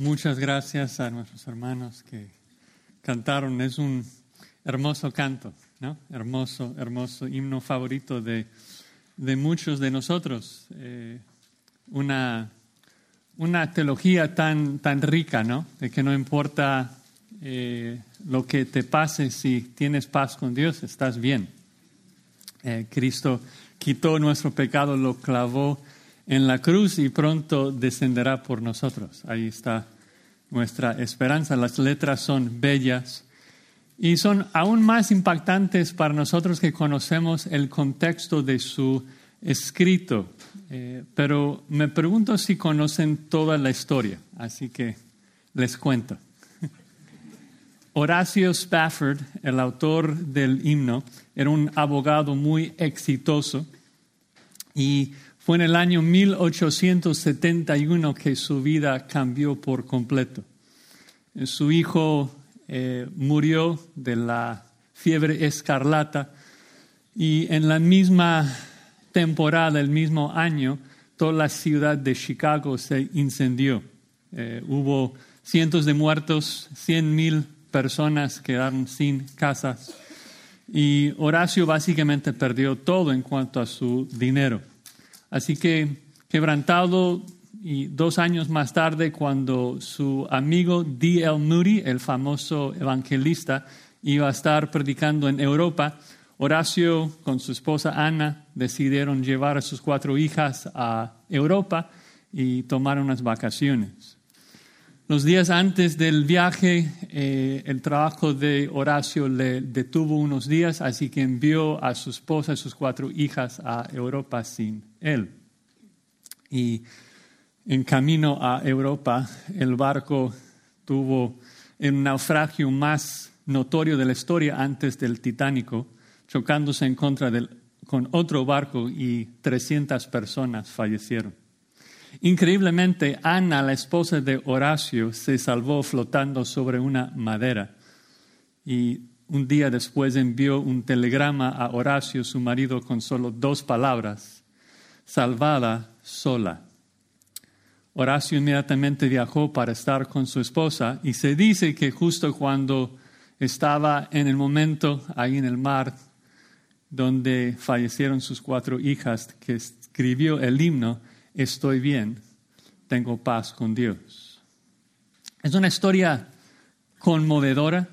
Muchas gracias a nuestros hermanos que cantaron. Es un hermoso canto, ¿no? Hermoso, hermoso himno favorito de, de muchos de nosotros. Eh, una, una teología tan, tan rica, ¿no? De que no importa eh, lo que te pase, si tienes paz con Dios, estás bien. Eh, Cristo quitó nuestro pecado, lo clavó en la cruz y pronto descenderá por nosotros. Ahí está nuestra esperanza. Las letras son bellas y son aún más impactantes para nosotros que conocemos el contexto de su escrito. Eh, pero me pregunto si conocen toda la historia, así que les cuento. Horacio Spafford, el autor del himno, era un abogado muy exitoso y fue en el año 1871 que su vida cambió por completo. Su hijo eh, murió de la fiebre escarlata y en la misma temporada, el mismo año, toda la ciudad de Chicago se incendió. Eh, hubo cientos de muertos, cien mil personas quedaron sin casas y Horacio básicamente perdió todo en cuanto a su dinero. Así que quebrantado y dos años más tarde, cuando su amigo D.L. Moody, el famoso evangelista, iba a estar predicando en Europa, Horacio con su esposa Ana decidieron llevar a sus cuatro hijas a Europa y tomar unas vacaciones. Los días antes del viaje, eh, el trabajo de Horacio le detuvo unos días, así que envió a su esposa y sus cuatro hijas a Europa sin él. Y en camino a Europa, el barco tuvo el naufragio más notorio de la historia antes del Titánico, chocándose en contra del, con otro barco y 300 personas fallecieron. Increíblemente, Ana, la esposa de Horacio, se salvó flotando sobre una madera y un día después envió un telegrama a Horacio, su marido, con solo dos palabras, salvada sola. Horacio inmediatamente viajó para estar con su esposa y se dice que justo cuando estaba en el momento ahí en el mar donde fallecieron sus cuatro hijas, que escribió el himno, estoy bien, tengo paz con Dios. Es una historia conmovedora,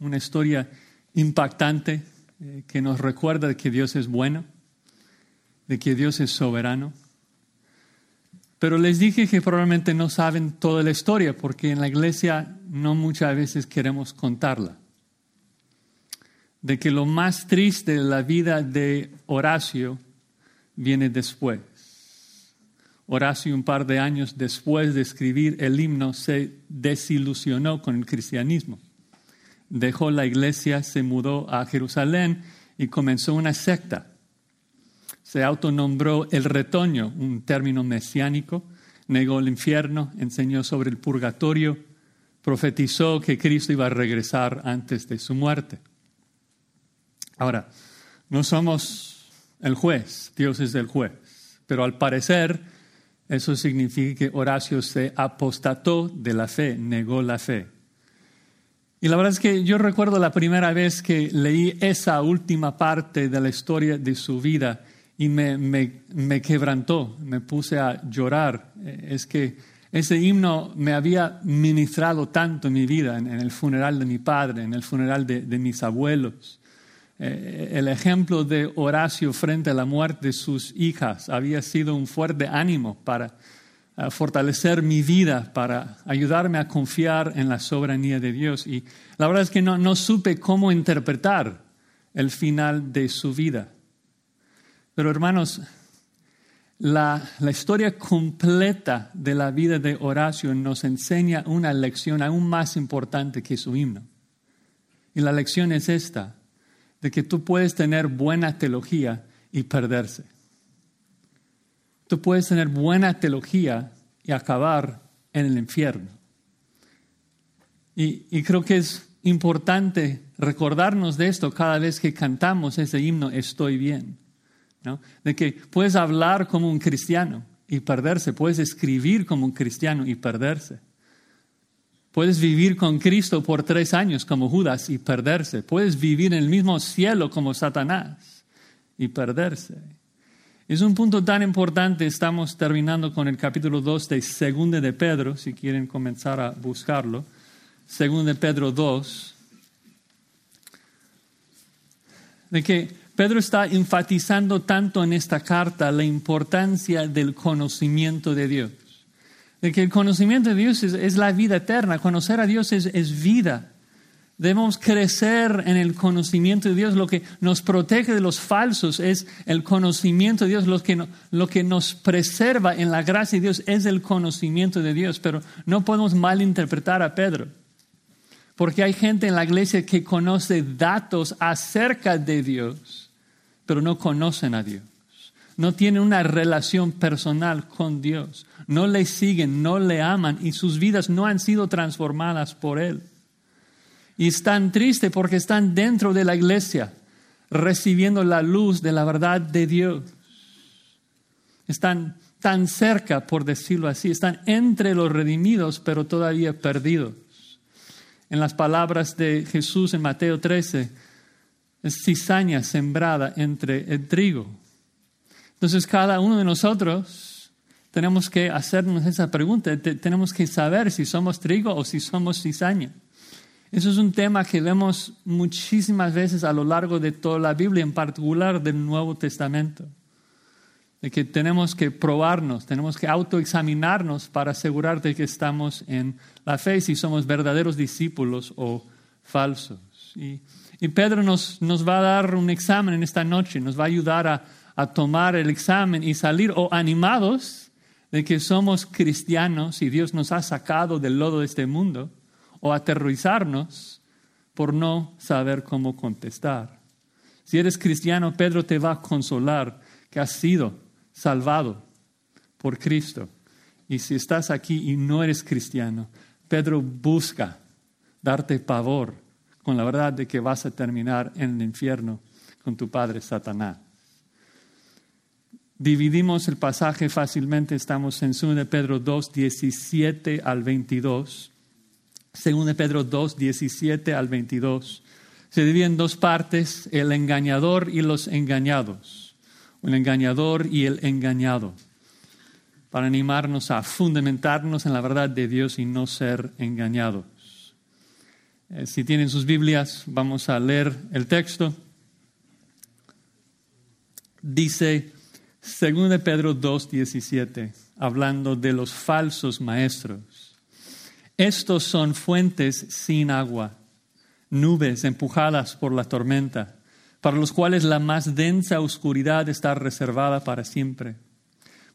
una historia impactante eh, que nos recuerda que Dios es bueno, de que Dios es soberano. Pero les dije que probablemente no saben toda la historia porque en la iglesia no muchas veces queremos contarla. De que lo más triste de la vida de Horacio viene después. Horacio, un par de años después de escribir el himno, se desilusionó con el cristianismo. Dejó la iglesia, se mudó a Jerusalén y comenzó una secta. Se autonombró el retoño, un término mesiánico, negó el infierno, enseñó sobre el purgatorio, profetizó que Cristo iba a regresar antes de su muerte. Ahora, no somos el juez, Dios es el juez, pero al parecer eso significa que Horacio se apostató de la fe, negó la fe. Y la verdad es que yo recuerdo la primera vez que leí esa última parte de la historia de su vida y me, me, quebrantó, me puse a llorar. Es que ese himno me había ministrado tanto en mi vida, en, el funeral de mi padre, en el funeral de, de mis abuelos. Eh, el ejemplo de Horacio frente a la muerte de sus hijas había sido un fuerte ánimo para eh, fortalecer mi vida, para ayudarme a confiar en la soberanía de Dios. Y la verdad es que no, no supe cómo interpretar el final de su vida. Pero hermanos, la, la, historia completa de la vida de Horacio nos enseña una lección aún más importante que su himno. Y la lección es esta de que tú puedes tener buena teología y perderse. Tú puedes tener buena teología y acabar en el infierno. Y, creo que es importante recordarnos de esto cada vez que cantamos ese himno, estoy bien. De que puedes hablar como un cristiano y perderse, puedes escribir como un cristiano y perderse. Puedes vivir con Cristo por tres años como Judas y perderse. Puedes vivir en el mismo cielo como Satanás y perderse. Es un punto tan importante. Estamos terminando con el capítulo 2 de Segunda de Pedro, si quieren comenzar a buscarlo. Segunda de Pedro 2. De que Pedro está enfatizando tanto en esta carta la importancia del conocimiento de Dios de que el conocimiento de Dios es, la vida eterna, conocer a Dios es, vida. Debemos crecer en el conocimiento de Dios. Lo que nos protege de los falsos es el conocimiento de Dios. Lo que, lo que nos preserva en la gracia de Dios es el conocimiento de Dios. Pero no podemos malinterpretar a Pedro. Porque hay gente en la iglesia que conoce datos acerca de Dios, pero no conocen a Dios. No tienen una relación personal con Dios no le siguen, no le aman y sus vidas no han sido transformadas por Él. Y están tristes porque están dentro de la iglesia, recibiendo la luz de la verdad de Dios. Están tan cerca, por decirlo así, están entre los redimidos, pero todavía perdidos. En las palabras de Jesús en Mateo 13, es cizaña sembrada entre el trigo. Entonces cada uno de nosotros tenemos que hacernos esa pregunta. Tenemos que saber si somos trigo o si somos cizaña. Eso es un tema que vemos muchísimas veces a lo largo de toda la Biblia, en particular del Nuevo Testamento. De que tenemos que probarnos, tenemos que autoexaminarnos para asegurar de que estamos en la fe, si somos verdaderos discípulos o falsos. Y, Pedro nos, nos, va a dar un examen en esta noche, nos va a ayudar a, a tomar el examen y salir o animados de que somos cristianos y Dios nos ha sacado del lodo de este mundo, o aterrorizarnos por no saber cómo contestar. Si eres cristiano, Pedro te va a consolar que has sido salvado por Cristo. Y si estás aquí y no eres cristiano, Pedro busca darte pavor con la verdad de que vas a terminar en el infierno con tu padre Satanás. Dividimos el pasaje fácilmente, estamos en 2 de Pedro 2, 17 al 22. 2 de Pedro 2, 17 al 22. Se divide en dos partes, el engañador y los engañados. El engañador y el engañado. Para animarnos a fundamentarnos en la verdad de Dios y no ser engañados. Eh, si tienen sus Biblias, vamos a leer el texto. Dice, según de Pedro 2.17, hablando de los falsos maestros. Estos son fuentes sin agua, nubes empujadas por la tormenta, para los cuales la más densa oscuridad está reservada para siempre.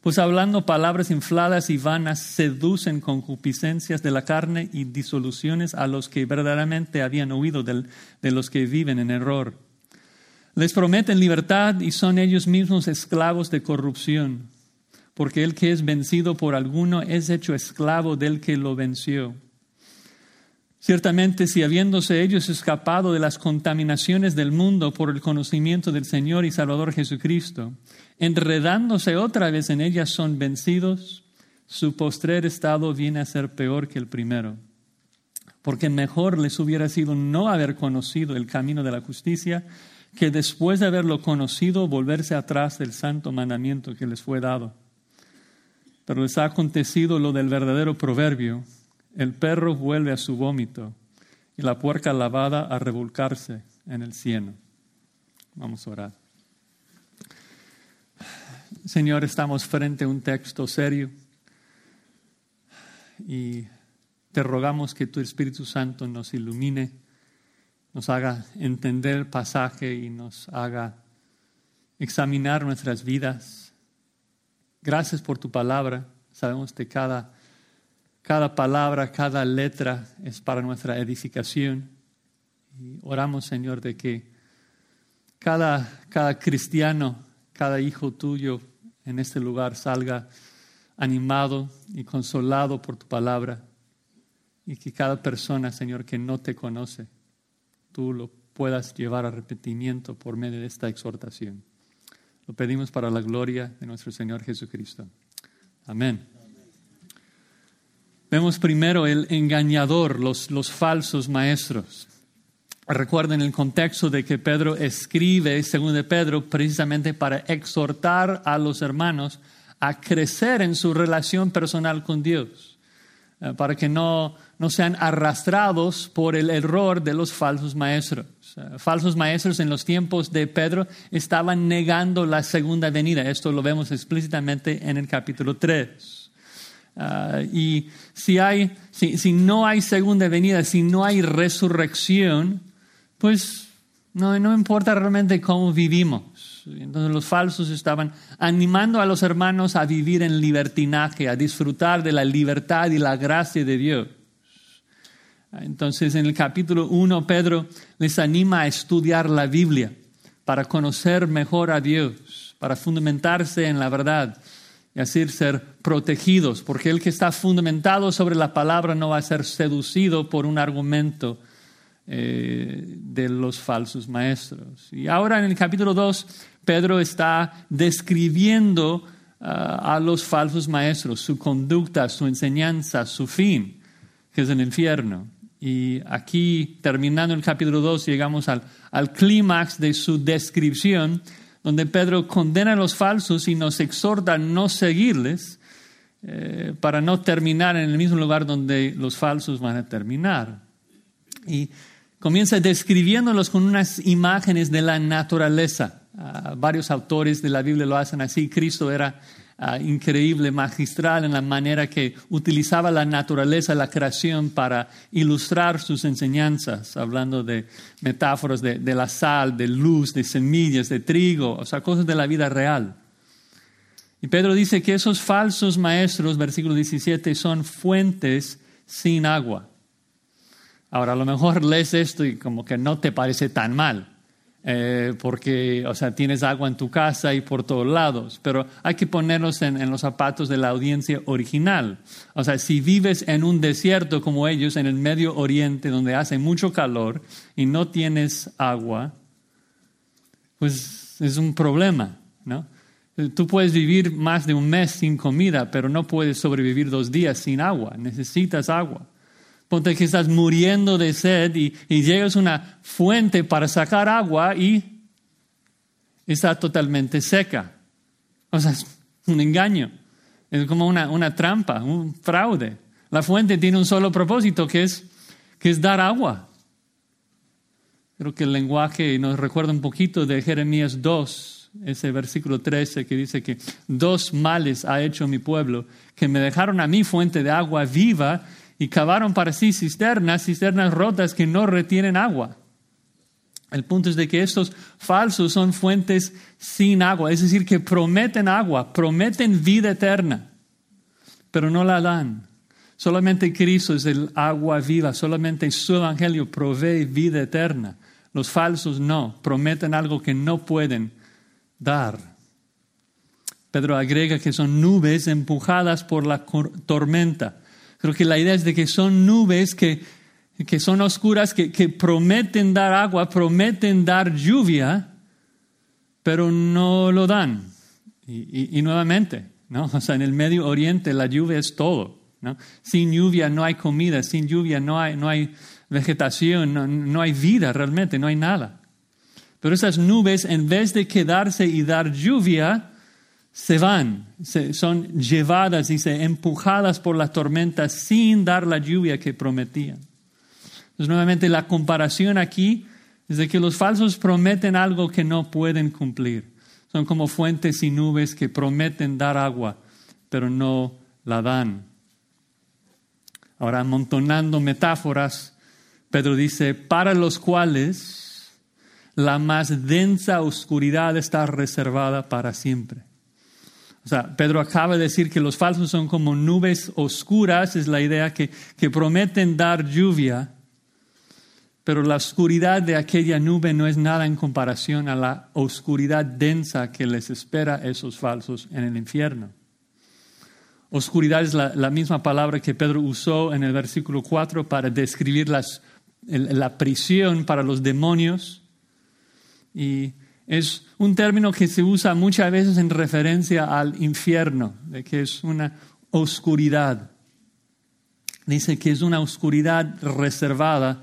Pues hablando palabras infladas y vanas, seducen concupiscencias de la carne y disoluciones a los que verdaderamente habían oído de los que viven en error les prometen libertad y son ellos mismos esclavos de corrupción, porque el que es vencido por alguno es hecho esclavo del que lo venció. Ciertamente, si habiéndose ellos escapado de las contaminaciones del mundo por el conocimiento del Señor y Salvador Jesucristo, enredándose otra vez en ellas son vencidos, su postrer estado viene a ser peor que el primero. Porque mejor les hubiera sido no haber conocido el camino de la justicia, que después de haberlo conocido volverse atrás del santo mandamiento que les fue dado. Pero les ha acontecido lo del verdadero proverbio, el perro vuelve a su vómito y la puerca lavada a revolcarse en el cielo. Vamos a orar. Señor, estamos frente a un texto serio y te rogamos que tu Espíritu Santo nos ilumine nos haga entender el pasaje y nos haga examinar nuestras vidas. Gracias por tu palabra. Sabemos que cada, cada palabra, cada letra es para nuestra edificación. Y oramos, Señor, de que cada, cada cristiano, cada hijo tuyo en este lugar salga animado y consolado por tu palabra. Y que cada persona, Señor, que no te conoce, tú lo puedas llevar a arrepentimiento por medio de esta exhortación. Lo pedimos para la gloria de nuestro Señor Jesucristo. Amén. Vemos primero el engañador, los, los falsos maestros. Recuerden el contexto de que Pedro escribe, según de Pedro, precisamente para exhortar a los hermanos a crecer en su relación personal con Dios, eh, para que no, no sean arrastrados por el error de los falsos maestros. Eh, falsos maestros en los tiempos de Pedro estaban negando la segunda venida. Esto lo vemos explícitamente en el capítulo 3. Ah, y si, hay, si, no hay segunda venida, si no hay resurrección, pues no, no importa realmente cómo vivimos. Entonces los falsos estaban animando a los hermanos a vivir en libertinaje, a disfrutar de la libertad y la gracia de Dios. Entonces en el capítulo 1 Pedro les anima a estudiar la Biblia para conocer mejor a Dios, para fundamentarse en la verdad y así ser protegidos, porque el que está fundamentado sobre la palabra no va a ser seducido por un argumento eh, de los falsos maestros. Y ahora en el capítulo 2 Pedro está describiendo ah, a los falsos maestros, su conducta, su enseñanza, su fin, que es el infierno. Y aquí, terminando el capítulo 2, llegamos al, clímax de su descripción, donde Pedro condena a los falsos y nos exhorta a no seguirles eh, para no terminar en el mismo lugar donde los falsos van a terminar. Y comienza describiéndolos con unas imágenes de la naturaleza. Ah, varios autores de la Biblia lo hacen así. Cristo era ah, increíble, magistral en la manera que utilizaba la naturaleza, la creación para ilustrar sus enseñanzas, hablando de metáforas de, de la sal, de luz, de semillas, de trigo, o sea, cosas de la vida real. Y Pedro dice que esos falsos maestros, versículo 17, son fuentes sin agua. Ahora, a lo mejor lees esto y como que no te parece tan mal. Eh, porque, o sea, tienes agua en tu casa y por todos lados, pero hay que ponernos en, los zapatos de la audiencia original. O sea, si vives en un desierto como ellos, en el Medio Oriente, donde hace mucho calor y no tienes agua, pues es un problema, ¿no? Tú puedes vivir más de un mes sin comida, pero no puedes sobrevivir dos días sin agua, necesitas agua. Ponte que estás muriendo de sed y, llegas a una fuente para sacar agua y está totalmente seca. O sea, es un engaño. Es como una, una trampa, un fraude. La fuente tiene un solo propósito, que es, que es dar agua. Creo que el lenguaje nos recuerda un poquito de Jeremías 2, ese versículo 13 que dice que dos males ha hecho mi pueblo, que me dejaron a mí fuente de agua viva y cavaron para sí cisternas, cisternas rotas que no retienen agua. El punto es de que estos falsos son fuentes sin agua, es decir, que prometen agua, prometen vida eterna, pero no la dan. Solamente Cristo es el agua viva, solamente su evangelio provee vida eterna. Los falsos no, prometen algo que no pueden dar. Pedro agrega que son nubes empujadas por la tormenta. Creo que la idea es de que son nubes que, que son oscuras, que, que, prometen dar agua, prometen dar lluvia, pero no lo dan. Y, nuevamente, ¿no? O sea, en el Medio Oriente la lluvia es todo. ¿no? Sin lluvia no hay comida, sin lluvia no hay, no hay vegetación, no, no hay vida realmente, no hay nada. Pero esas nubes, en vez de quedarse y dar lluvia, se van, son llevadas se empujadas por la tormenta sin dar la lluvia que prometían. Entonces, nuevamente, la comparación aquí es de que los falsos prometen algo que no pueden cumplir. Son como fuentes y nubes que prometen dar agua, pero no la dan. Ahora, amontonando metáforas, Pedro dice, para los cuales la más densa oscuridad está reservada para siempre. O sea, Pedro acaba de decir que los falsos son como nubes oscuras, es la idea que, que prometen dar lluvia, pero la oscuridad de aquella nube no es nada en comparación a la oscuridad densa que les espera a esos falsos en el infierno. Oscuridad es la, misma palabra que Pedro usó en el versículo 4 para describir la prisión para los demonios. Y es un término que se usa muchas veces en referencia al infierno, de que es una oscuridad. dice que es una oscuridad reservada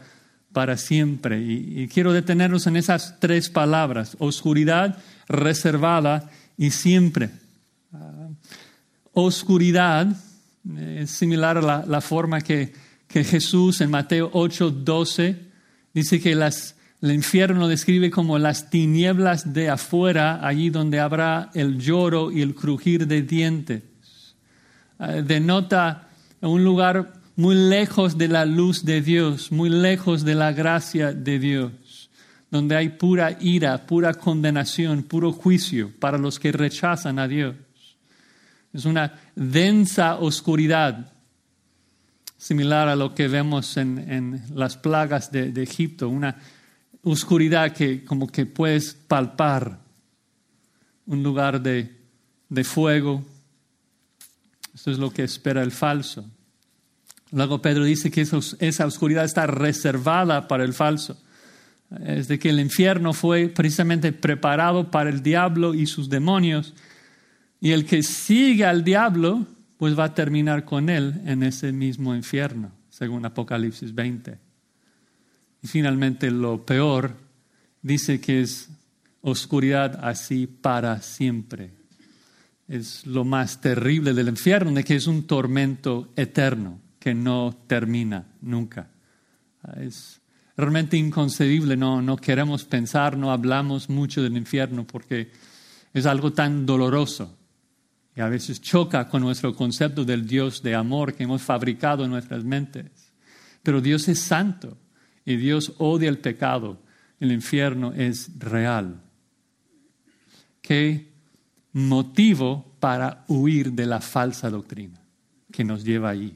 para siempre. Y, quiero detenernos en esas tres palabras, oscuridad, reservada y siempre. Ah, oscuridad es similar a la, forma que, que, Jesús en Mateo 8, 12 dice que las, el infierno describe como las tinieblas de afuera, allí donde habrá el lloro y el crujir de dientes. Ah, denota un lugar muy lejos de la luz de Dios, muy lejos de la gracia de Dios, donde hay pura ira, pura condenación, puro juicio para los que rechazan a Dios. Es una densa oscuridad, similar a lo que vemos en, las plagas de, Egipto, una oscuridad que como que puedes palpar, un lugar de, de fuego. Esto es lo que espera el falso. Luego Pedro dice que esa oscuridad está reservada para el falso. Es de que el infierno fue precisamente preparado para el diablo y sus demonios. Y el que sigue al diablo, pues va a terminar con él en ese mismo infierno, según Apocalipsis 20. Y finalmente lo peor, dice que es oscuridad así para siempre. Es lo más terrible del infierno, de que es un tormento eterno que no termina nunca. Es realmente inconcebible, no, no queremos pensar, no hablamos mucho del infierno porque es algo tan doloroso y a veces choca con nuestro concepto del Dios de amor que hemos fabricado en nuestras mentes. Pero Dios es santo y Dios odia el pecado. El infierno es real. ¿Qué motivo para huir de la falsa doctrina que nos lleva allí?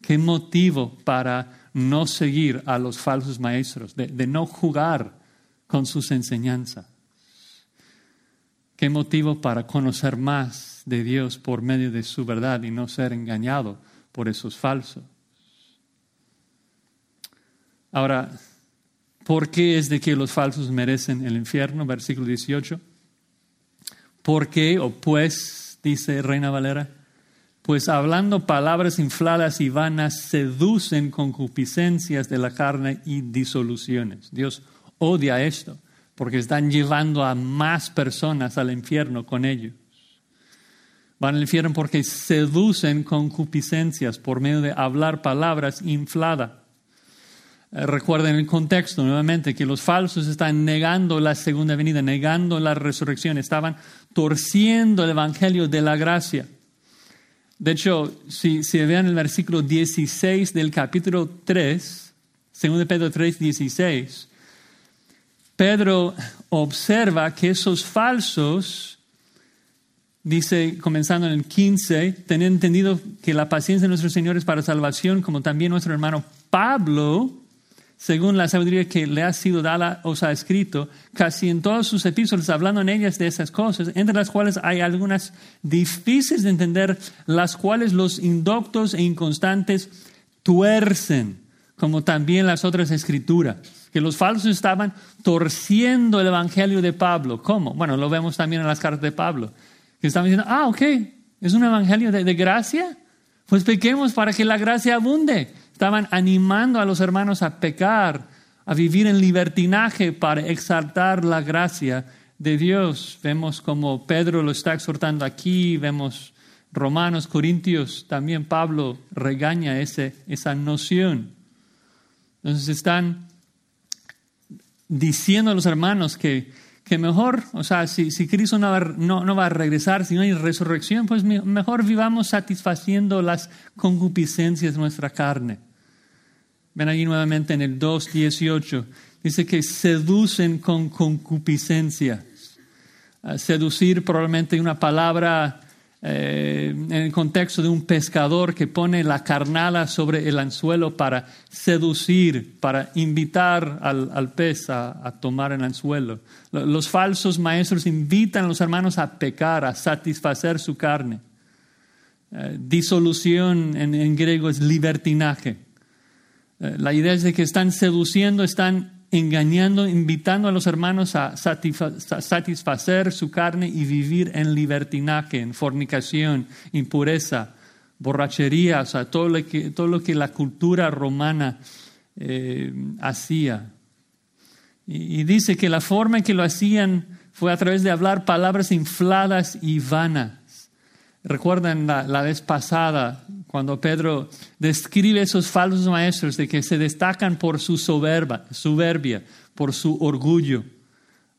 ¿Qué motivo para no seguir a los falsos maestros, de, no jugar con sus enseñanzas? ¿Qué motivo para conocer más de Dios por medio de su verdad y no ser engañado por esos falsos? Ahora, ¿por qué es de que los falsos merecen el infierno? Versículo 18. ¿Por qué o pues, dice Reina Valera? pues hablando palabras infladas y vanas seducen concupiscencias de la carne y disoluciones. Dios odia esto porque están llevando a más personas al infierno con ellos. Van al infierno porque seducen concupiscencias por medio de hablar palabras infladas. Eh, recuerden el contexto nuevamente que los falsos están negando la segunda venida, negando la resurrección, estaban torciendo el evangelio de la gracia. De hecho, si, si vean el versículo 16 del capítulo 3, 2 Pedro 3, 16, Pedro observa que esos falsos, dice, comenzando en el 15, teniendo entendido que la paciencia de nuestro Señor es para salvación, como también nuestro hermano Pablo, según la sabiduría que le ha sido dada, os ha escrito, casi en todos sus epístolas, hablando en ellas de esas cosas, entre las cuales hay algunas difíciles de entender, las cuales los indoctos e inconstantes tuercen, como también las otras escrituras, que los falsos estaban torciendo el evangelio de Pablo. ¿Cómo? Bueno, lo vemos también en las cartas de Pablo, que estaban diciendo, ah, ok, es un evangelio de, de gracia, pues pequemos para que la gracia abunde. Estaban animando a los hermanos a pecar, a vivir en libertinaje para exaltar la gracia de Dios. Vemos como Pedro lo está exhortando aquí, vemos Romanos, Corintios, también Pablo regaña ese, esa noción. Entonces están diciendo a los hermanos que, que mejor, o sea, si, Cristo no va, no, no va, a regresar, si no hay resurrección, pues mejor vivamos satisfaciendo las concupiscencias de nuestra carne. Ven allí nuevamente en el 2.18. Dice que seducen con concupiscencia. Ah, seducir probablemente una palabra eh, en el contexto de un pescador que pone la carnada sobre el anzuelo para seducir, para invitar al, pez a, tomar el anzuelo. Los falsos maestros invitan a los hermanos a pecar, a satisfacer su carne. Eh, disolución en griego es libertinaje. Eh, la idea es de que están seduciendo, están engañando, invitando a los hermanos a satisfacer su carne y vivir en libertinaje, en fornicación, impureza, borrachería, o sea, todo lo que, todo lo que la cultura romana eh, hacía. Y, dice que la forma en que lo hacían fue a través de hablar palabras infladas y vanas. Recuerdan la, la vez pasada cuando Pedro describe esos falsos maestros de que se destacan por su soberba, soberbia, por su orgullo,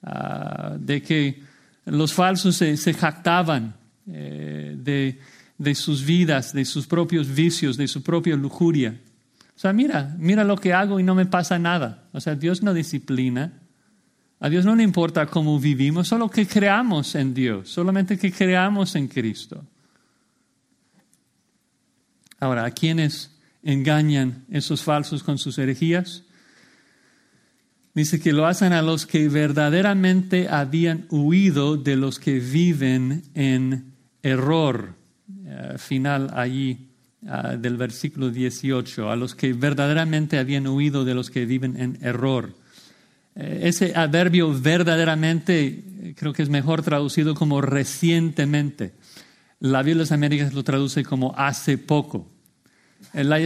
ah, de que los falsos se, jactaban eh, de, de, sus vidas, de sus propios vicios, de su propia lujuria. O sea, mira, mira lo que hago y no me pasa nada. O sea, Dios no disciplina. A Dios no le importa cómo vivimos, solo que creamos en Dios, solamente que creamos en Cristo. Ahora, ¿a quiénes engañan esos falsos con sus herejías? Dice que lo hacen a los que verdaderamente habían huido de los que viven en error. Eh, final allí ah, del versículo 18, a los que verdaderamente habían huido de los que viven en error. Eh, ese adverbio verdaderamente creo que es mejor traducido como recientemente. La Biblia de las Américas lo traduce como hace poco. La,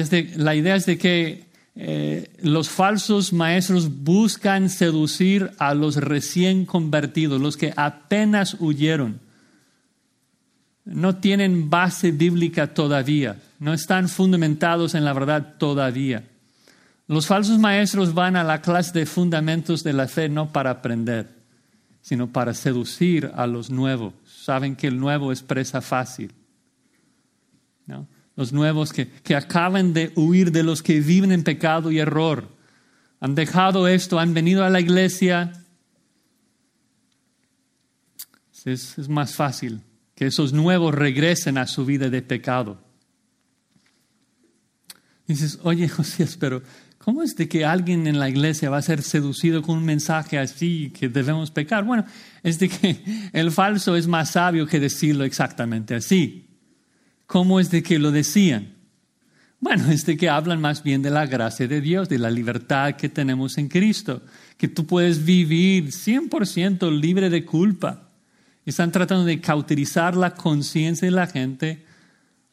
idea es de que eh, los falsos maestros buscan seducir a los recién convertidos, los que apenas huyeron. No tienen base bíblica todavía, no están fundamentados en la verdad todavía. Los falsos maestros van a la clase de fundamentos de la fe no para aprender, sino para seducir a los nuevos. Saben que el nuevo es presa fácil. Los nuevos que, que acaban de huir de los que viven en pecado y error. Han dejado esto, han venido a la iglesia. Es, es más fácil que esos nuevos regresen a su vida de pecado. dices, oye Josías, pero ¿cómo es de que alguien en la iglesia va a ser seducido con un mensaje así que debemos pecar? Bueno, es de que el falso es más sabio que decirlo exactamente así. ¿Cómo es de que lo decían? Bueno, es de que hablan más bien de la gracia de Dios, de la libertad que tenemos en Cristo, que tú puedes vivir 100% libre de culpa. Están tratando de cauterizar la conciencia de la gente,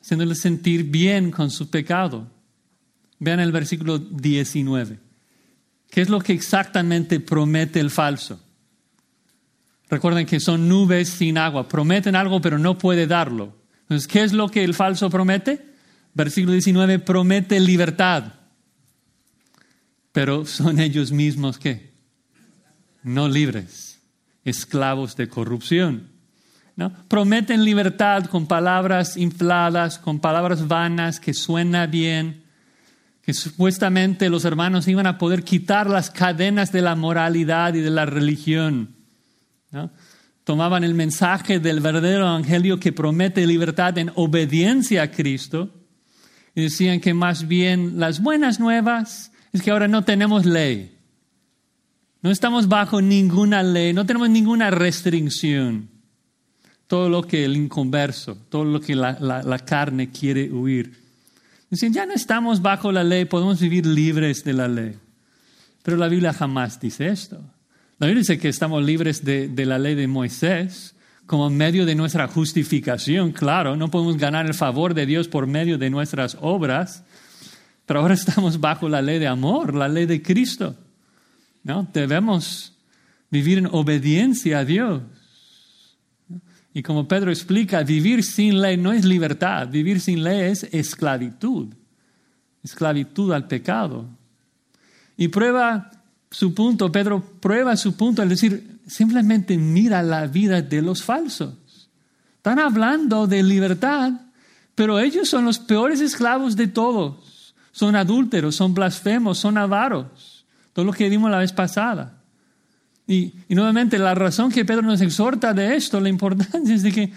haciéndole sentir bien con su pecado. Vean el versículo 19. ¿Qué es lo que exactamente promete el falso? Recuerden que son nubes sin agua. Prometen algo pero no puede darlo. Entonces, ¿qué es lo que el falso promete? Versículo 19, promete libertad. Pero son ellos mismos que no libres, esclavos de corrupción. ¿no? Prometen libertad con palabras infladas, con palabras vanas que suena bien, que supuestamente los hermanos iban a poder quitar las cadenas de la moralidad y de la religión. ¿no? Tomaban el mensaje del verdadero evangelio que promete libertad en obediencia a Cristo y decían que más bien las buenas nuevas es que ahora no tenemos ley. No estamos bajo ninguna ley, no tenemos ninguna restricción. Todo lo que el inconverso, todo lo que la, la carne quiere huir. Dicen, ya no estamos bajo la ley, podemos vivir libres de la ley. Pero la Biblia jamás dice esto. La Biblia dice que estamos libres de, la ley de Moisés como medio de nuestra justificación, claro, no podemos ganar el favor de Dios por medio de nuestras obras, pero ahora estamos bajo la ley de amor, la ley de Cristo. ¿no? Debemos vivir en obediencia a Dios. Y como Pedro explica, vivir sin ley no es libertad, vivir sin ley es esclavitud, esclavitud al pecado. Y prueba su punto, Pedro prueba su punto al decir, simplemente mira la vida de los falsos. Están hablando de libertad, pero ellos son los peores esclavos de todos. Son adúlteros, son blasfemos, son avaros. Todo lo que vimos la vez pasada. Y, y nuevamente la razón que Pedro nos exhorta de esto, la importancia es de que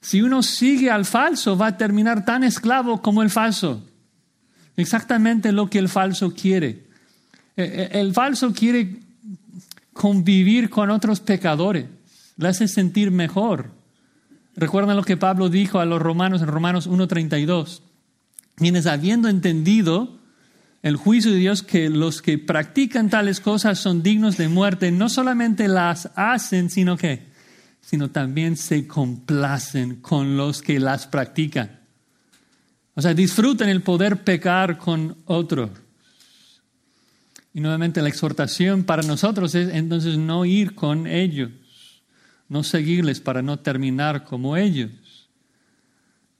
si uno sigue al falso va a terminar tan esclavo como el falso. Exactamente lo que el falso quiere. Eh, eh, el falso quiere convivir con otros pecadores, le hace sentir mejor. Recuerdan lo que Pablo dijo a los romanos en Romanos 1.32. Quienes habiendo entendido el juicio de Dios que los que practican tales cosas son dignos de muerte, no solamente las hacen, sino que, sino también se complacen con los que las practican. O sea, disfruten el poder pecar con otros. Y nuevamente la exhortación para nosotros es entonces no ir con ellos, no seguirles para no terminar como ellos.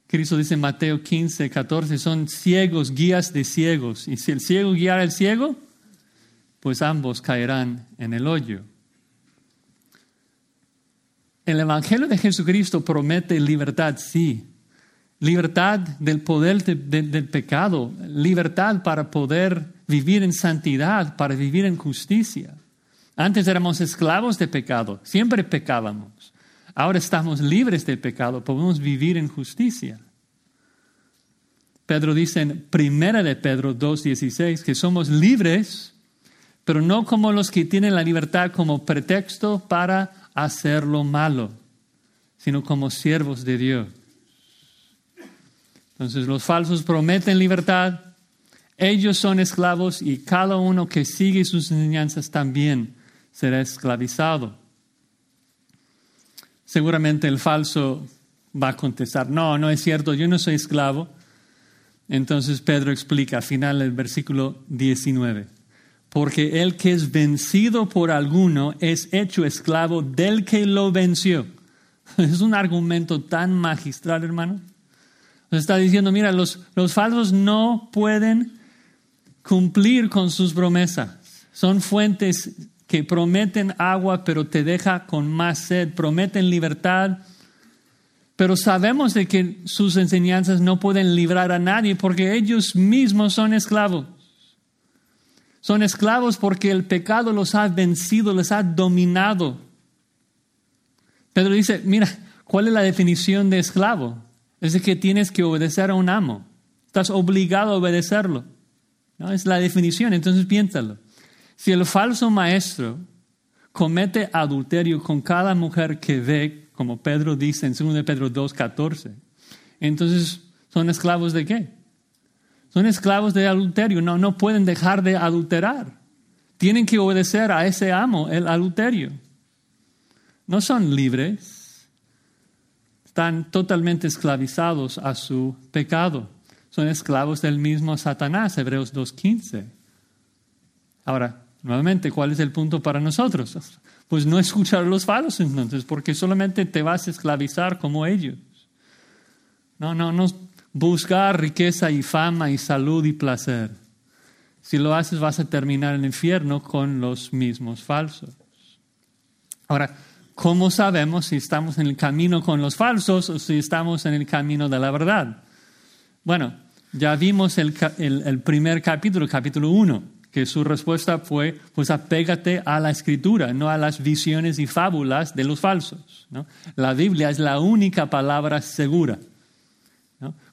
Cristo dice en Mateo 15, 14, son ciegos, guías de ciegos. Y si el ciego guiara al ciego, pues ambos caerán en el hoyo. El Evangelio de Jesucristo promete libertad, sí. Libertad del poder del pecado, libertad para poder vivir en santidad, para vivir en justicia. Antes éramos esclavos de pecado, siempre pecábamos. Ahora estamos libres de pecado, podemos vivir en justicia. Pedro dice en Primera de Pedro 2.16 que somos libres, pero no como los que tienen la libertad como pretexto para hacer lo malo, sino como siervos de Dios. Entonces los falsos prometen libertad, ellos son esclavos y cada uno que sigue sus enseñanzas también será esclavizado. Seguramente el falso va a contestar, no, no es cierto, yo no soy esclavo. Entonces Pedro explica al final del versículo 19 porque el que es vencido por alguno es hecho esclavo del que lo venció. Es un argumento tan magistral, hermano. Está diciendo, mira, los, los falsos no pueden cumplir con sus promesas. Son fuentes que prometen agua, pero te deja con más sed, prometen libertad, pero sabemos de que sus enseñanzas no pueden librar a nadie porque ellos mismos son esclavos. Son esclavos porque el pecado los ha vencido, les ha dominado. Pedro dice, mira, ¿cuál es la definición de esclavo? Es de que tienes que obedecer a un amo. Estás obligado a obedecerlo. Es la definición, entonces piénsalo. Si el falso maestro comete adulterio con cada mujer que ve, como Pedro dice en 2 Pedro 2.14, entonces son esclavos de qué? Son esclavos de adulterio, no, no pueden dejar de adulterar. Tienen que obedecer a ese amo, el adulterio. No son libres, están totalmente esclavizados a su pecado. Son esclavos del mismo Satanás, Hebreos 2.15. Ahora, nuevamente, ¿cuál es el punto para nosotros? Pues no escuchar a los falsos entonces, porque solamente te vas a esclavizar como ellos. No, no, no, buscar riqueza y fama y salud y placer. Si lo haces vas a terminar en el infierno con los mismos falsos. Ahora, ¿cómo sabemos si estamos en el camino con los falsos o si estamos en el camino de la verdad? Bueno, ya vimos el, el, primer capítulo, capítulo 1, que su respuesta fue, pues apégate a la escritura, no a las visiones y fábulas de los falsos. La Biblia es la única palabra segura.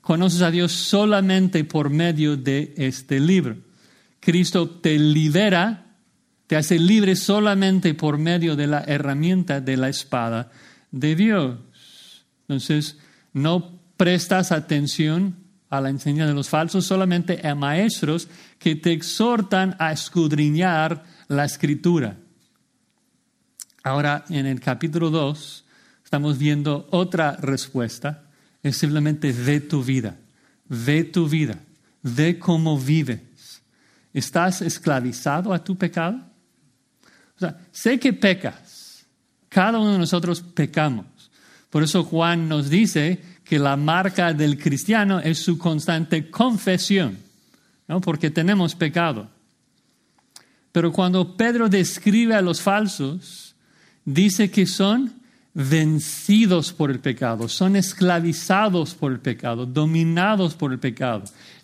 Conoces a Dios solamente por medio de este libro. Cristo te libera, te hace libre solamente por medio de la herramienta de la espada de Dios. Entonces, no prestas atención a la enseñanza de los falsos, solamente a maestros que te exhortan a escudriñar la escritura. Ahora, en el capítulo 2, estamos viendo otra respuesta es simplemente ve tu vida, ve tu vida, ve cómo vives. ¿Estás esclavizado a tu pecado? O sea, sé que pecas. Cada uno de nosotros pecamos. Por eso Juan nos dice que la marca del cristiano es su constante confesión, ¿no? porque tenemos pecado. Pero cuando Pedro describe a los falsos, dice que son vencidos por el pecado, son esclavizados por el pecado, dominados por el pecado.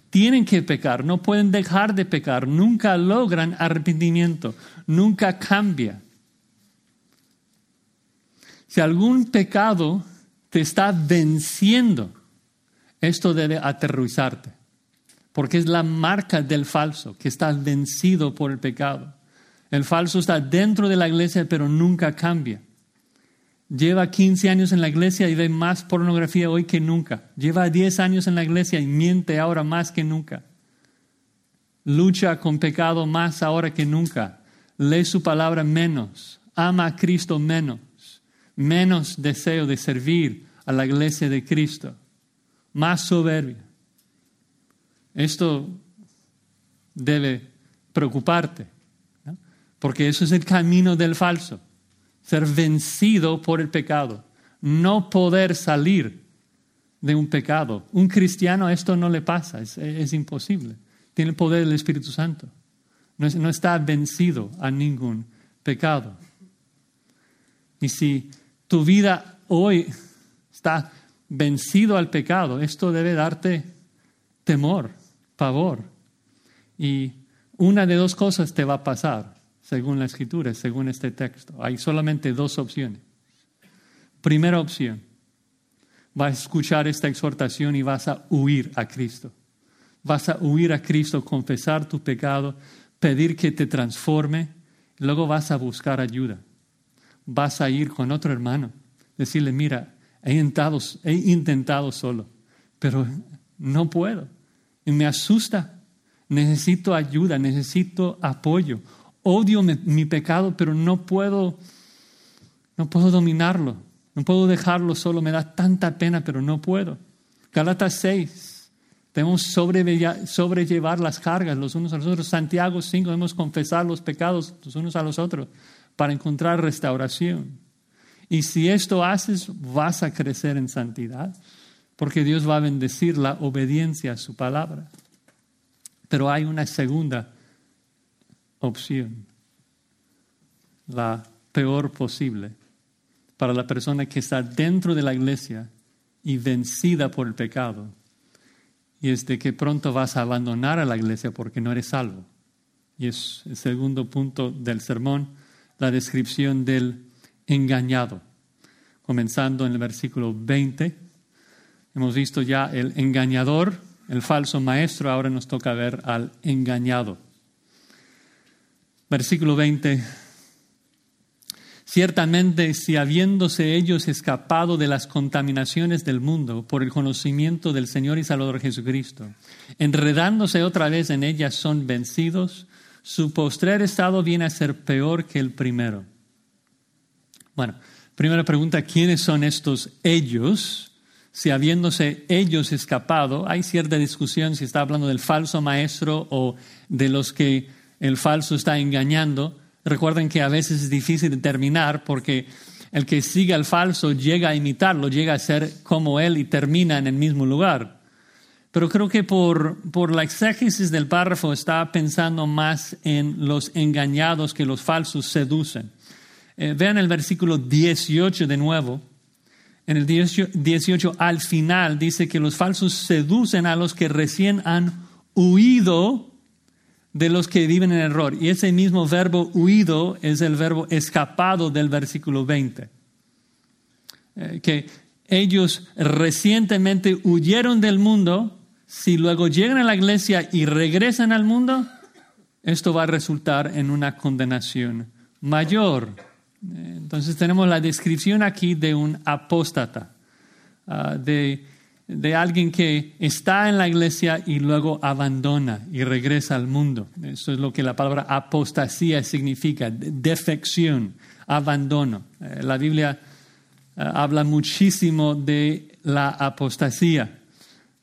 Tienen que pecar, no pueden dejar de pecar, nunca logran arrepentimiento, nunca cambia. Si algún pecado te está venciendo, esto debe aterrorizarte, porque es la marca del falso, que está vencido por el pecado. El falso está dentro de la iglesia, pero nunca cambia. Lleva 15 años en la iglesia y ve más pornografía hoy que nunca. Lleva 10 años en la iglesia y miente ahora más que nunca. Lucha con pecado más ahora que nunca. Lee su palabra menos. Ama a Cristo menos. Menos deseo de servir a la iglesia de Cristo. Más soberbia. Esto debe preocuparte, porque eso es el camino del falso, ser vencido por el pecado, no poder salir de un pecado. Un cristiano esto no le pasa, es, imposible. Tiene el poder del Espíritu Santo. No, no está vencido a ningún pecado. Y si tu vida hoy está vencido al pecado, esto debe darte temor, pavor. Y una de dos cosas te va a pasar, según la escritura, según este texto. Hay solamente dos opciones. Primera opción, vas a escuchar esta exhortación y vas a huir a Cristo. Vas a huir a Cristo, confesar tu pecado, pedir que te transforme, luego vas a buscar ayuda. Vas a ir con otro hermano, decirle, mira, he intentado, he intentado solo, pero no puedo. Y me asusta. Necesito ayuda, necesito apoyo. Odio mi, pecado, pero no puedo, no puedo dominarlo. No puedo dejarlo solo, me da tanta pena, pero no puedo. Galatas 6, debemos sobrellevar las cargas los unos a los otros. Santiago 5, debemos confesar los pecados los unos a los otros para encontrar restauración. Y si esto haces, vas a crecer en santidad, porque Dios va a bendecir la obediencia a su palabra. Pero hay una segunda opción, la peor posible para la persona que está dentro de la iglesia y vencida por el pecado. Y es de que pronto vas a abandonar a la iglesia porque no eres salvo. Y es el segundo punto del sermón, la descripción del engañado. Comenzando en el versículo 20, hemos visto ya el engañador, el falso maestro, ahora nos toca ver al engañado. Versículo 20 Ciertamente, si habiéndose ellos escapado de las contaminaciones del mundo por el conocimiento del Señor y Salvador Jesucristo, enredándose otra vez en ellas son vencidos, su postrer estado viene a ser peor que el primero. Bueno, primera pregunta, ¿quiénes son estos ellos? Si habiéndose ellos escapado, hay cierta discusión si está hablando del falso maestro o de los que el falso está engañando. Recuerden que a veces es difícil determinar porque el que sigue al falso llega a imitarlo, llega a ser como él y termina en el mismo lugar. Pero creo que por, por la exégesis del párrafo está pensando más en los engañados que los falsos seducen. Eh, vean el versículo 18 de nuevo. En el 18 al final dice que los falsos seducen a los que recién han huido de los que viven en error. Y ese mismo verbo huido es el verbo escapado del versículo 20. Eh, que ellos recientemente huyeron del mundo, si luego llegan a la iglesia y regresan al mundo, esto va a resultar en una condenación mayor. Entonces tenemos la descripción aquí de un apóstata, ah, de de alguien que está en la iglesia y luego abandona y regresa al mundo. Eso es lo que la palabra apostasía significa, defección, abandono. Eh, la Biblia eh, habla muchísimo de la apostasía.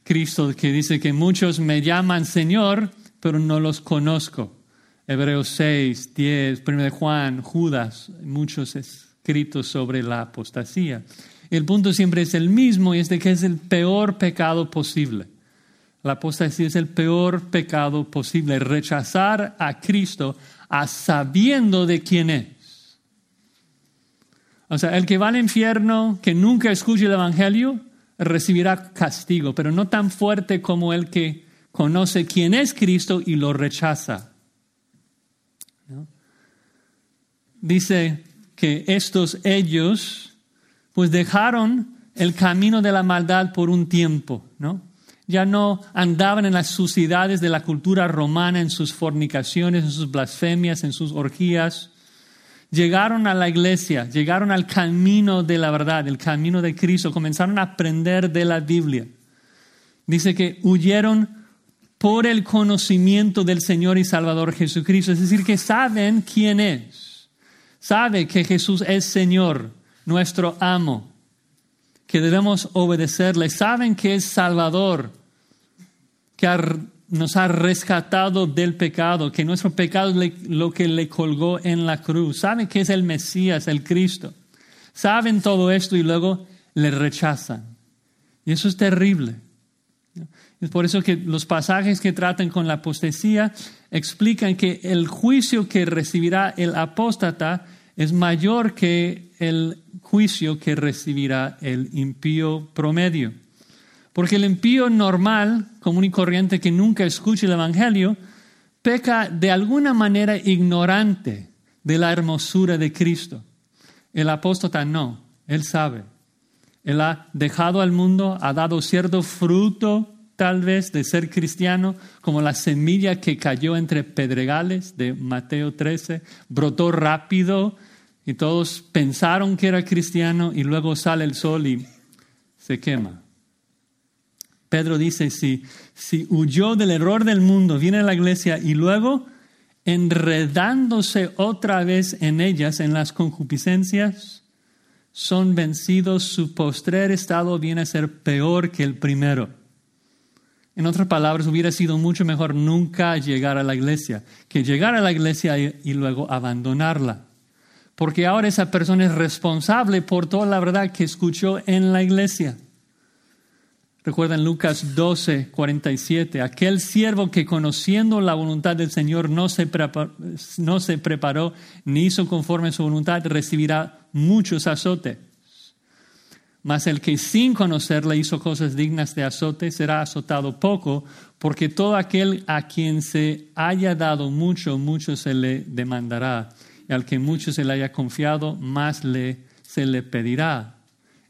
Cristo que dice que muchos me llaman Señor, pero no los conozco. Hebreos 6, 10, 1 de Juan, Judas, muchos escritos sobre la apostasía. El punto siempre es el mismo y es de que es el peor pecado posible. La apostasía es el peor pecado posible, rechazar a Cristo a sabiendo de quién es. O sea, el que va al infierno, que nunca escuche el Evangelio, recibirá castigo, pero no tan fuerte como el que conoce quién es Cristo y lo rechaza. Dice que estos ellos pues dejaron el camino de la maldad por un tiempo, ¿no? Ya no andaban en las suciedades de la cultura romana, en sus fornicaciones, en sus blasfemias, en sus orgías. Llegaron a la iglesia, llegaron al camino de la verdad, el camino de Cristo, comenzaron a aprender de la Biblia. Dice que huyeron por el conocimiento del Señor y Salvador Jesucristo, es decir, que saben quién es, sabe que Jesús es Señor, nuestro amo, que debemos obedecerle. Saben que es Salvador, que ha nos ha rescatado del pecado, que nuestro pecado es lo que le colgó en la cruz. Saben que es el Mesías, el Cristo. Saben todo esto y luego le rechazan. Y eso es terrible. Es por eso que los pasajes que tratan con la apostasía explican que el juicio que recibirá el apóstata es mayor que el juicio que recibirá el impío promedio. Porque el impío normal, común y corriente que nunca escucha el Evangelio, peca de alguna manera ignorante de la hermosura de Cristo. El apóstata no, él sabe. Él ha dejado al mundo, ha dado cierto fruto tal vez de ser cristiano, como la semilla que cayó entre pedregales de Mateo 13, brotó rápido y todos pensaron que era cristiano y luego sale el sol y se quema. Pedro dice, si, si huyó del error del mundo, viene a la iglesia y luego enredándose otra vez en ellas, en las concupiscencias, son vencidos, su postrer estado viene a ser peor que el primero. En otras palabras, hubiera sido mucho mejor nunca llegar a la iglesia que llegar a la iglesia y, luego abandonarla. Porque ahora esa persona es responsable por toda la verdad que escuchó en la iglesia. Recuerdan Lucas 12, 47, aquel siervo que conociendo la voluntad del Señor no se, preparó, no se preparó ni hizo conforme a su voluntad, recibirá muchos azotes. Mas el que sin conocerle hizo cosas dignas de azote será azotado poco, porque todo aquel a quien se haya dado mucho, mucho se le demandará, y al que mucho se le haya confiado, más le, se le pedirá.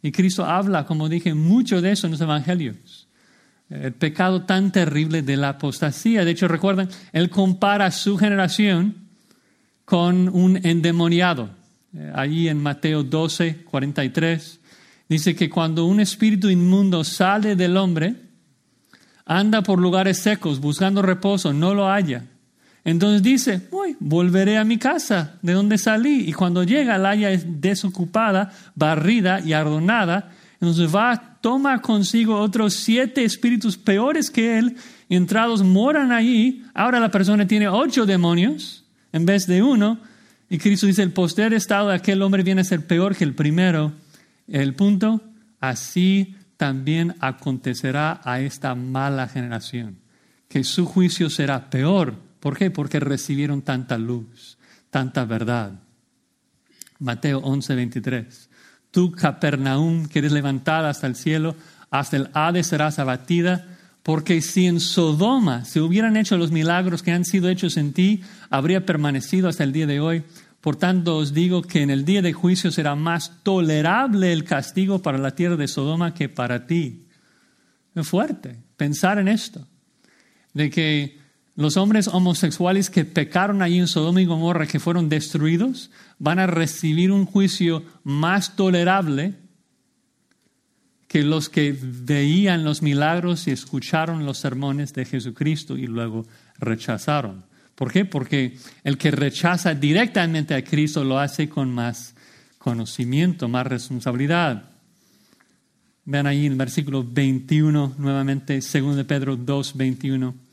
Y Cristo habla, como dije, mucho de eso en los evangelios. El pecado tan terrible de la apostasía. De hecho, recuerden, Él compara su generación con un endemoniado. Eh, allí en Mateo 12, 43 Dice que cuando un espíritu inmundo sale del hombre, anda por lugares secos buscando reposo, no lo halla. Entonces dice, Uy, volveré a mi casa de donde salí. Y cuando llega, la haya desocupada, barrida y adornada. Entonces va, toma consigo otros siete espíritus peores que él, entrados moran allí. Ahora la persona tiene ocho demonios en vez de uno. Y Cristo dice, el poster estado de aquel hombre viene a ser peor que el primero. El punto, así también acontecerá a esta mala generación, que su juicio será peor. ¿Por qué? Porque recibieron tanta luz, tanta verdad. Mateo 11, 23. Tú, Capernaum, que eres levantada hasta el cielo, hasta el Hades serás abatida, porque si en Sodoma se hubieran hecho los milagros que han sido hechos en ti, habría permanecido hasta el día de hoy. Por tanto os digo que en el día de juicio será más tolerable el castigo para la tierra de Sodoma que para ti. Es fuerte pensar en esto, de que los hombres homosexuales que pecaron allí en Sodoma y Gomorra, que fueron destruidos, van a recibir un juicio más tolerable que los que veían los milagros y escucharon los sermones de Jesucristo y luego rechazaron. ¿Por qué? Porque el que rechaza directamente a Cristo lo hace con más conocimiento, más responsabilidad. Vean ahí en el versículo 21, nuevamente, 2 de Pedro 2, 21.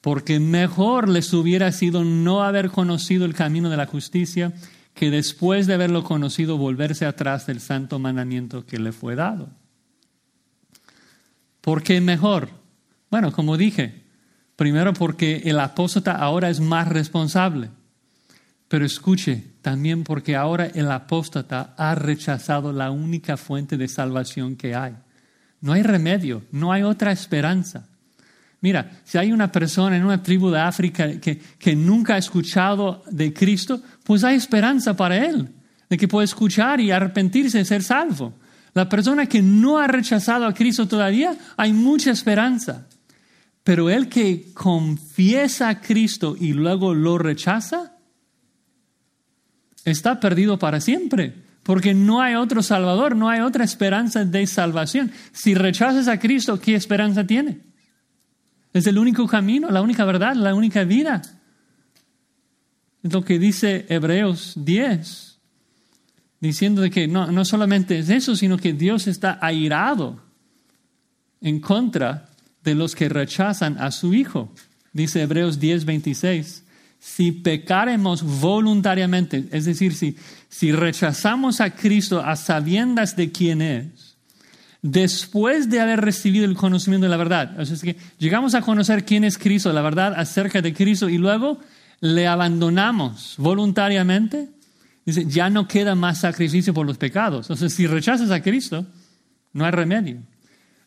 Porque mejor les hubiera sido no haber conocido el camino de la justicia que después de haberlo conocido volverse atrás del santo mandamiento que le fue dado. ¿Por qué mejor? Bueno, como dije, Primero porque el apóstata ahora es más responsable. Pero escuche, también porque ahora el apóstata ha rechazado la única fuente de salvación que hay. No hay remedio, no hay otra esperanza. Mira, si hay una persona en una tribu de África que, que nunca ha escuchado de Cristo, pues hay esperanza para él, de que puede escuchar y arrepentirse y ser salvo. La persona que no ha rechazado a Cristo todavía, hay mucha esperanza. Pero el que confiesa a Cristo y luego lo rechaza, está perdido para siempre, porque no hay otro Salvador, no hay otra esperanza de salvación. Si rechazas a Cristo, ¿qué esperanza tiene? Es el único camino, la única verdad, la única vida. Es lo que dice Hebreos 10, diciendo de que no, no solamente es eso, sino que Dios está airado en contra de los que rechazan a su Hijo. dice Hebreos 10, 26, si pecaremos voluntariamente, es decir, si, si rechazamos a Cristo a sabiendas de quién es, después de haber recibido el conocimiento de la verdad, es que llegamos a conocer quién es Cristo, la verdad acerca de Cristo, y luego le abandonamos voluntariamente, dice, ya no queda más sacrificio por los pecados. Entonces, si rechazas a Cristo, no hay remedio.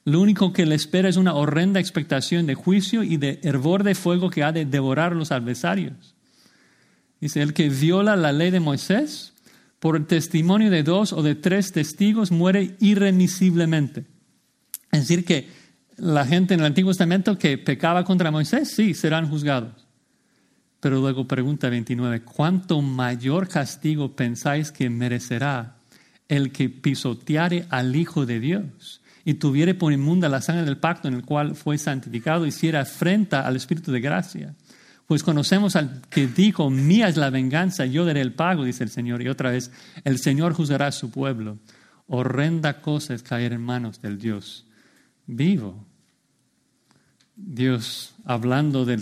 Lo único que le espera es una horrenda expectación de juicio y de hervor de fuego que ha de devorar a los adversarios. Dice, el que viola la ley de Moisés, por el testimonio de dos o de tres testigos, muere irremisiblemente. Es decir, que la gente en el Antiguo Testamento que pecaba contra Moisés, sí, serán juzgados. Pero luego pregunta 29, ¿cuánto mayor castigo pensáis que merecerá el que pisoteare al Hijo de Dios? y tuviere por inmunda la sangre del pacto en el cual fue santificado, hiciera afrenta al Espíritu de gracia. Pues conocemos al que dijo, mía es la venganza, yo daré el pago, dice el Señor. Y otra vez, el Señor juzgará a su pueblo. Horrenda cosa es caer en manos del Dios vivo. Dios, hablando de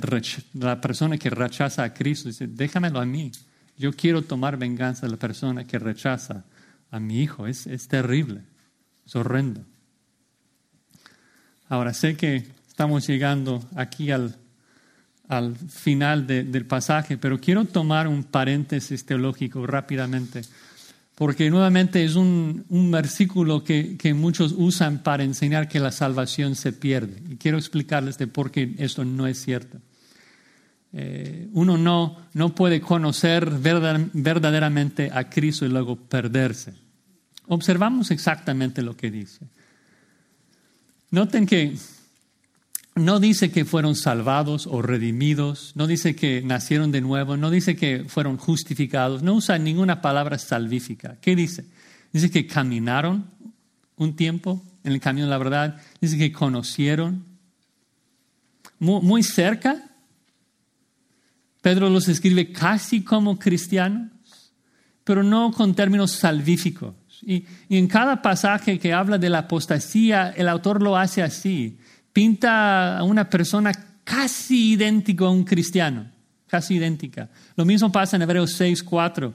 la persona que rechaza a Cristo, dice, déjamelo a mí. Yo quiero tomar venganza de la persona que rechaza a mi hijo. Es, es terrible, es horrendo. Ahora, sé que estamos llegando aquí al, al final del pasaje, pero quiero tomar un paréntesis teológico rápidamente, porque nuevamente es un, un versículo que, que, muchos usan para enseñar que la salvación se pierde. Y quiero explicarles de por qué esto no es cierto. Eh, uno no, no puede conocer verdaderamente a Cristo y luego perderse. Observamos exactamente lo que dice. Noten que no dice que fueron salvados o redimidos, no dice que nacieron de nuevo, no dice que fueron justificados, no usa ninguna palabra salvífica. ¿Qué dice? Dice que caminaron un tiempo en el camino de la verdad, dice que conocieron muy, cerca. Pedro los escribe casi como cristianos, pero no con términos salvíficos. Y, en cada pasaje que habla de la apostasía, el autor lo hace así. Pinta a una persona casi idéntica a un cristiano, casi idéntica. Lo mismo pasa en Hebreos 6, 4,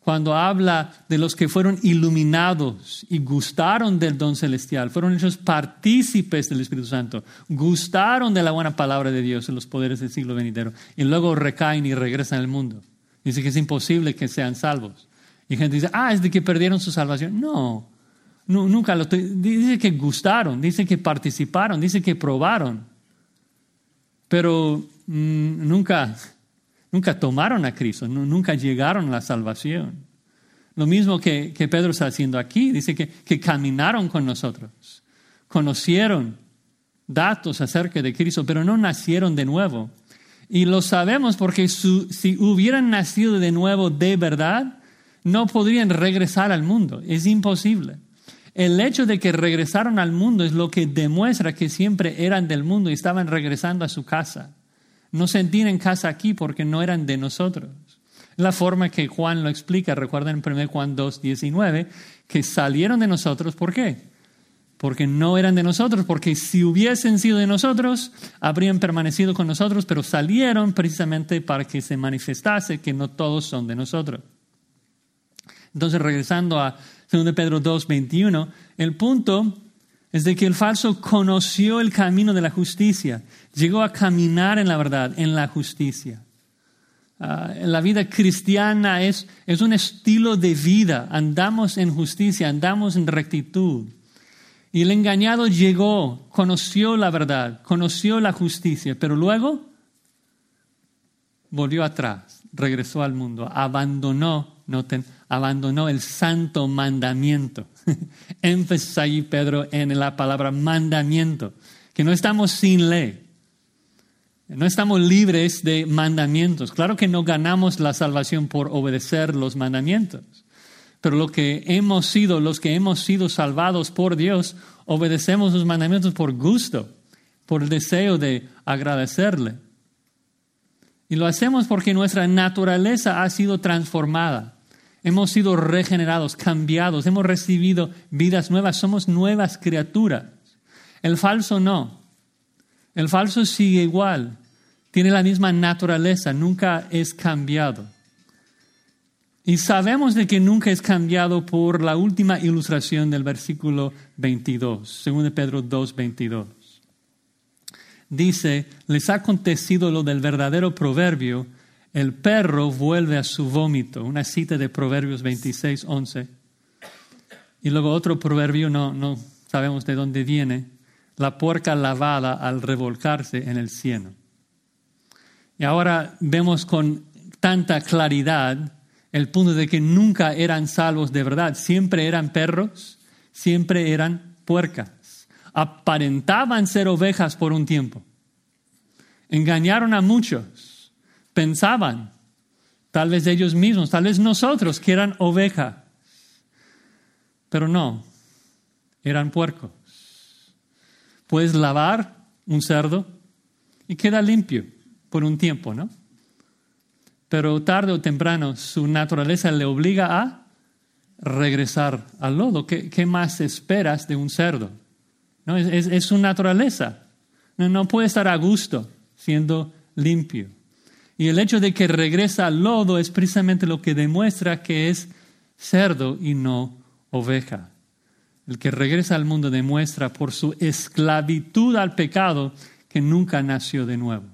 cuando habla de los que fueron iluminados y gustaron del don celestial, fueron hechos partícipes del Espíritu Santo, gustaron de la buena palabra de Dios en los poderes del siglo venidero, y luego recaen y regresan al mundo. Dice que es imposible que sean salvos. Y gente dice, ah, es de que perdieron su salvación. No, nunca lo Dice que gustaron, dice que participaron, dice que probaron. Pero mm, nunca, nunca tomaron a Cristo, nunca llegaron a la salvación. Lo mismo que, Pedro está haciendo aquí, dice que caminaron con nosotros, conocieron datos acerca de Cristo, pero no nacieron de nuevo. Y lo sabemos porque si hubieran nacido de nuevo de verdad, no podrían regresar al mundo. Es imposible. El hecho de que regresaron al mundo es lo que demuestra que siempre eran del mundo y estaban regresando a su casa. No sentían en casa aquí porque no eran de nosotros. La forma que Juan lo explica, recuerden en 1 Juan 2, 19, que salieron de nosotros, ¿por qué? Porque no eran de nosotros, porque si hubiesen sido de nosotros, habrían permanecido con nosotros, pero salieron precisamente para que se manifestase que no todos son de nosotros. Entonces, regresando a 2 Pedro 2, 21, el punto es de que el falso conoció el camino de la justicia, llegó a caminar en la verdad, en la justicia. Ah, la vida cristiana es, es un estilo de vida, andamos en justicia, andamos en rectitud. Y el engañado llegó, conoció la verdad, conoció la justicia, pero luego volvió atrás, regresó al mundo, abandonó, noten, abandonó el santo mandamiento. Énfasis ahí, Pedro, en la palabra mandamiento, que no estamos sin ley. No estamos libres de mandamientos. Claro que no ganamos la salvación por obedecer los mandamientos. Pero lo que hemos sido, los que hemos sido salvados por Dios, obedecemos los mandamientos por gusto, por el deseo de agradecerle. Y lo hacemos porque nuestra naturaleza ha sido transformada. Hemos sido regenerados, cambiados, hemos recibido vidas nuevas, somos nuevas criaturas. El falso no. El falso sigue igual. tiene la misma naturaleza, nunca es cambiado. Y sabemos de que nunca es cambiado por la última ilustración del versículo 22, 2 Pedro 2, 22. Dice, les ha acontecido lo del verdadero proverbio, el perro vuelve a su vómito, una cita de Proverbios 26, 11. Y luego otro proverbio, no, no sabemos de dónde viene, la puerca lavada al revolcarse en el cieno. Y ahora vemos con tanta claridad el punto de que nunca eran salvos de verdad, siempre eran perros, siempre eran puercas. Aparentaban ser ovejas por un tiempo. Engañaron a muchos. Pensaban, tal vez ellos mismos, tal vez nosotros, que eran ovejas. Pero no, eran puercos. Puedes lavar un cerdo y queda limpio por un tiempo, ¿no? pero tarde o temprano su naturaleza le obliga a regresar al lodo. ¿Qué, más esperas de un cerdo? ¿No? Es, su naturaleza. No, puede estar a gusto siendo limpio. Y el hecho de que regresa al lodo es precisamente lo que demuestra que es cerdo y no oveja. El que regresa al mundo demuestra por su esclavitud al pecado que nunca nació de nuevo.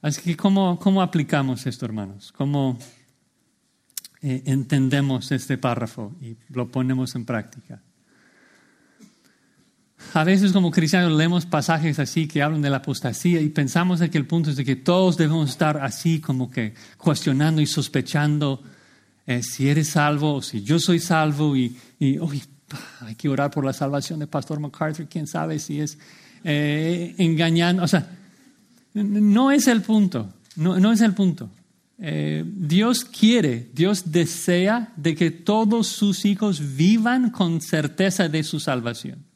Así que, ¿cómo, cómo aplicamos esto, hermanos? ¿Cómo eh, entendemos este párrafo y lo ponemos en práctica? A veces como cristianos leemos pasajes así que hablan de la apostasía y pensamos que el punto es de que todos debemos estar así como que cuestionando y sospechando eh, si eres salvo o si yo soy salvo y, y hay que orar por la salvación de Pastor MacArthur, quién sabe si es eh, engañando. O sea, no es el punto, no, es el punto. Eh, Dios quiere, Dios desea de que todos sus hijos vivan con certeza de su salvación.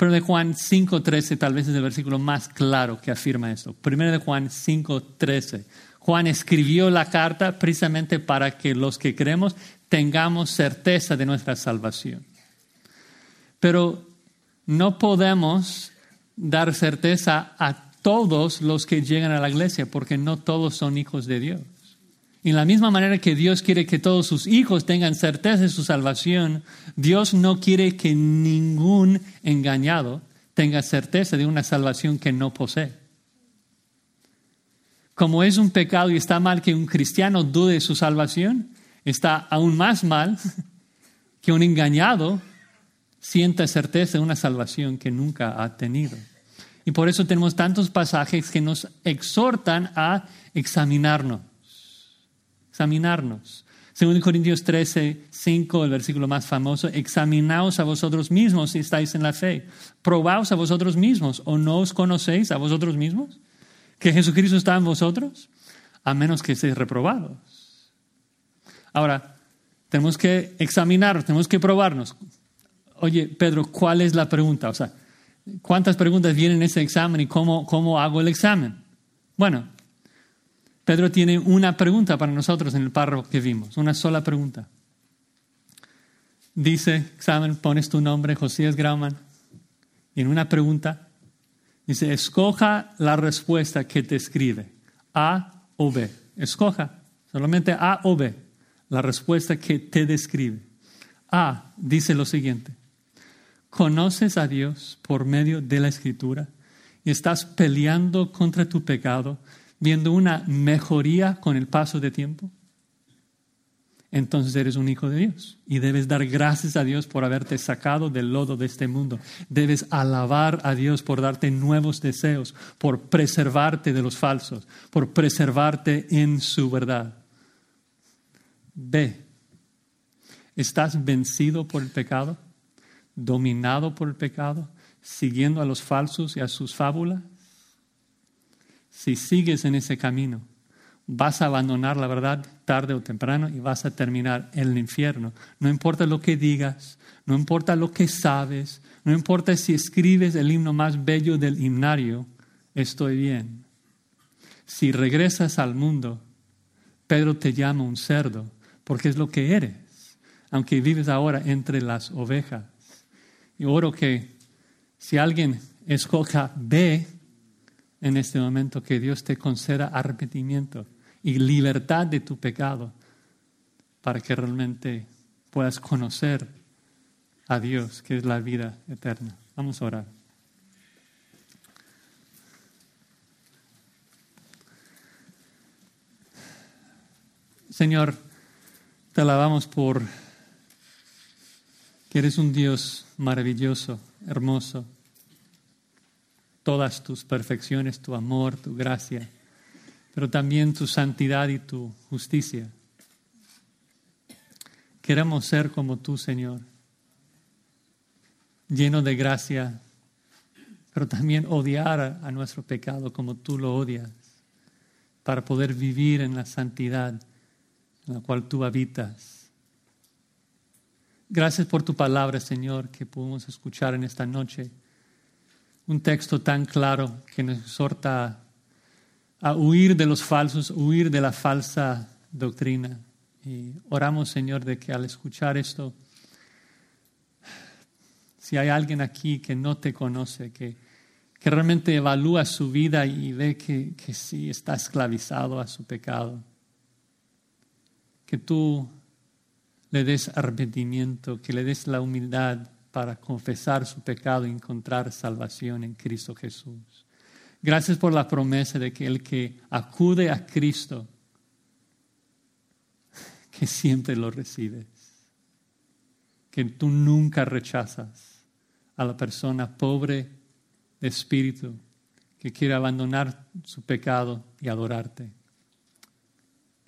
Pero de Juan 5.13 tal vez es el versículo más claro que afirma esto. Primero de Juan 5.13. Juan escribió la carta precisamente para que los que creemos tengamos certeza de nuestra salvación. Pero no podemos dar certeza a todos los que llegan a la iglesia, porque no todos son hijos de Dios. En la misma manera que Dios quiere que todos sus hijos tengan certeza de su salvación, Dios no quiere que ningún engañado tenga certeza de una salvación que no posee. Como es un pecado y está mal que un cristiano dude de su salvación, está aún más mal que un engañado sienta certeza de una salvación que nunca ha tenido. Y por eso tenemos tantos pasajes que nos exhortan a examinarnos. Examinarnos. Según Corintios 13, 5, el versículo más famoso, examinaos a vosotros mismos si estáis en la fe. Probaos a vosotros mismos o no os conocéis a vosotros mismos. Que Jesucristo está en vosotros, a menos que seáis reprobados. Ahora, tenemos que examinarnos, tenemos que probarnos. Oye, Pedro, ¿cuál es la pregunta? O sea, ¿Cuántas preguntas vienen en ese examen y cómo, cómo hago el examen? Bueno, Pedro tiene una pregunta para nosotros en el párrafo que vimos, una sola pregunta. Dice, examen, pones tu nombre, Josías Grauman, y en una pregunta dice, escoja la respuesta que te escribe, A o B. Escoja solamente A o B, la respuesta que te describe. A dice lo siguiente, conoces a Dios por medio de la escritura y estás peleando contra tu pecado, viendo una mejoría con el paso de tiempo, entonces eres un hijo de Dios y debes dar gracias a Dios por haberte sacado del lodo de este mundo. Debes alabar a Dios por darte nuevos deseos, por preservarte de los falsos, por preservarte en su verdad. Ve, ¿estás vencido por el pecado? dominado por el pecado, siguiendo a los falsos y a sus fábulas? Si sigues en ese camino, vas a abandonar la verdad tarde o temprano y vas a terminar en el infierno. No importa lo que digas, no importa lo que sabes, no importa si escribes el himno más bello del himnario, estoy bien. Si regresas al mundo, Pedro te llama un cerdo, porque es lo que eres, aunque vives ahora entre las ovejas. Y oro que si alguien escoja B, en este momento que Dios te conceda arrepentimiento y libertad de tu pecado para que realmente puedas conocer a Dios, que es la vida eterna. Vamos a orar. Señor, te alabamos por que eres un Dios maravilloso, hermoso. Todas tus perfecciones, tu amor, tu gracia, pero también tu santidad y tu justicia. Queremos ser como tú, Señor, lleno de gracia, pero también odiar a, nuestro pecado como tú lo odias, para poder vivir en la santidad en la cual tú habitas. Gracias por tu palabra, Señor, que pudimos escuchar en esta noche. Un texto tan claro que nos exhorta a huir de los falsos, huir de la falsa doctrina. Y oramos, Señor, de que al escuchar esto, si hay alguien aquí que no te conoce, que, que realmente evalúa su vida y ve que, que sí está esclavizado a su pecado, que tú le des arrepentimiento, que le des la humildad para confesar su pecado y encontrar salvación en Cristo Jesús. Gracias por la promesa de que el que acude a Cristo, que siempre lo recibes, que tú nunca rechazas a la persona pobre de espíritu que quiere abandonar su pecado y adorarte.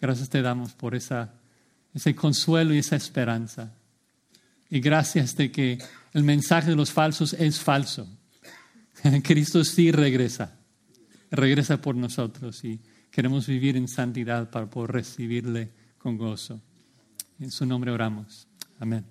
Gracias te damos por esa, ese consuelo y esa esperanza. Y gracias de que el mensaje de los falsos es falso. Cristo sí regresa, regresa por nosotros y queremos vivir en santidad para poder recibirle con gozo. En su nombre oramos. Amén.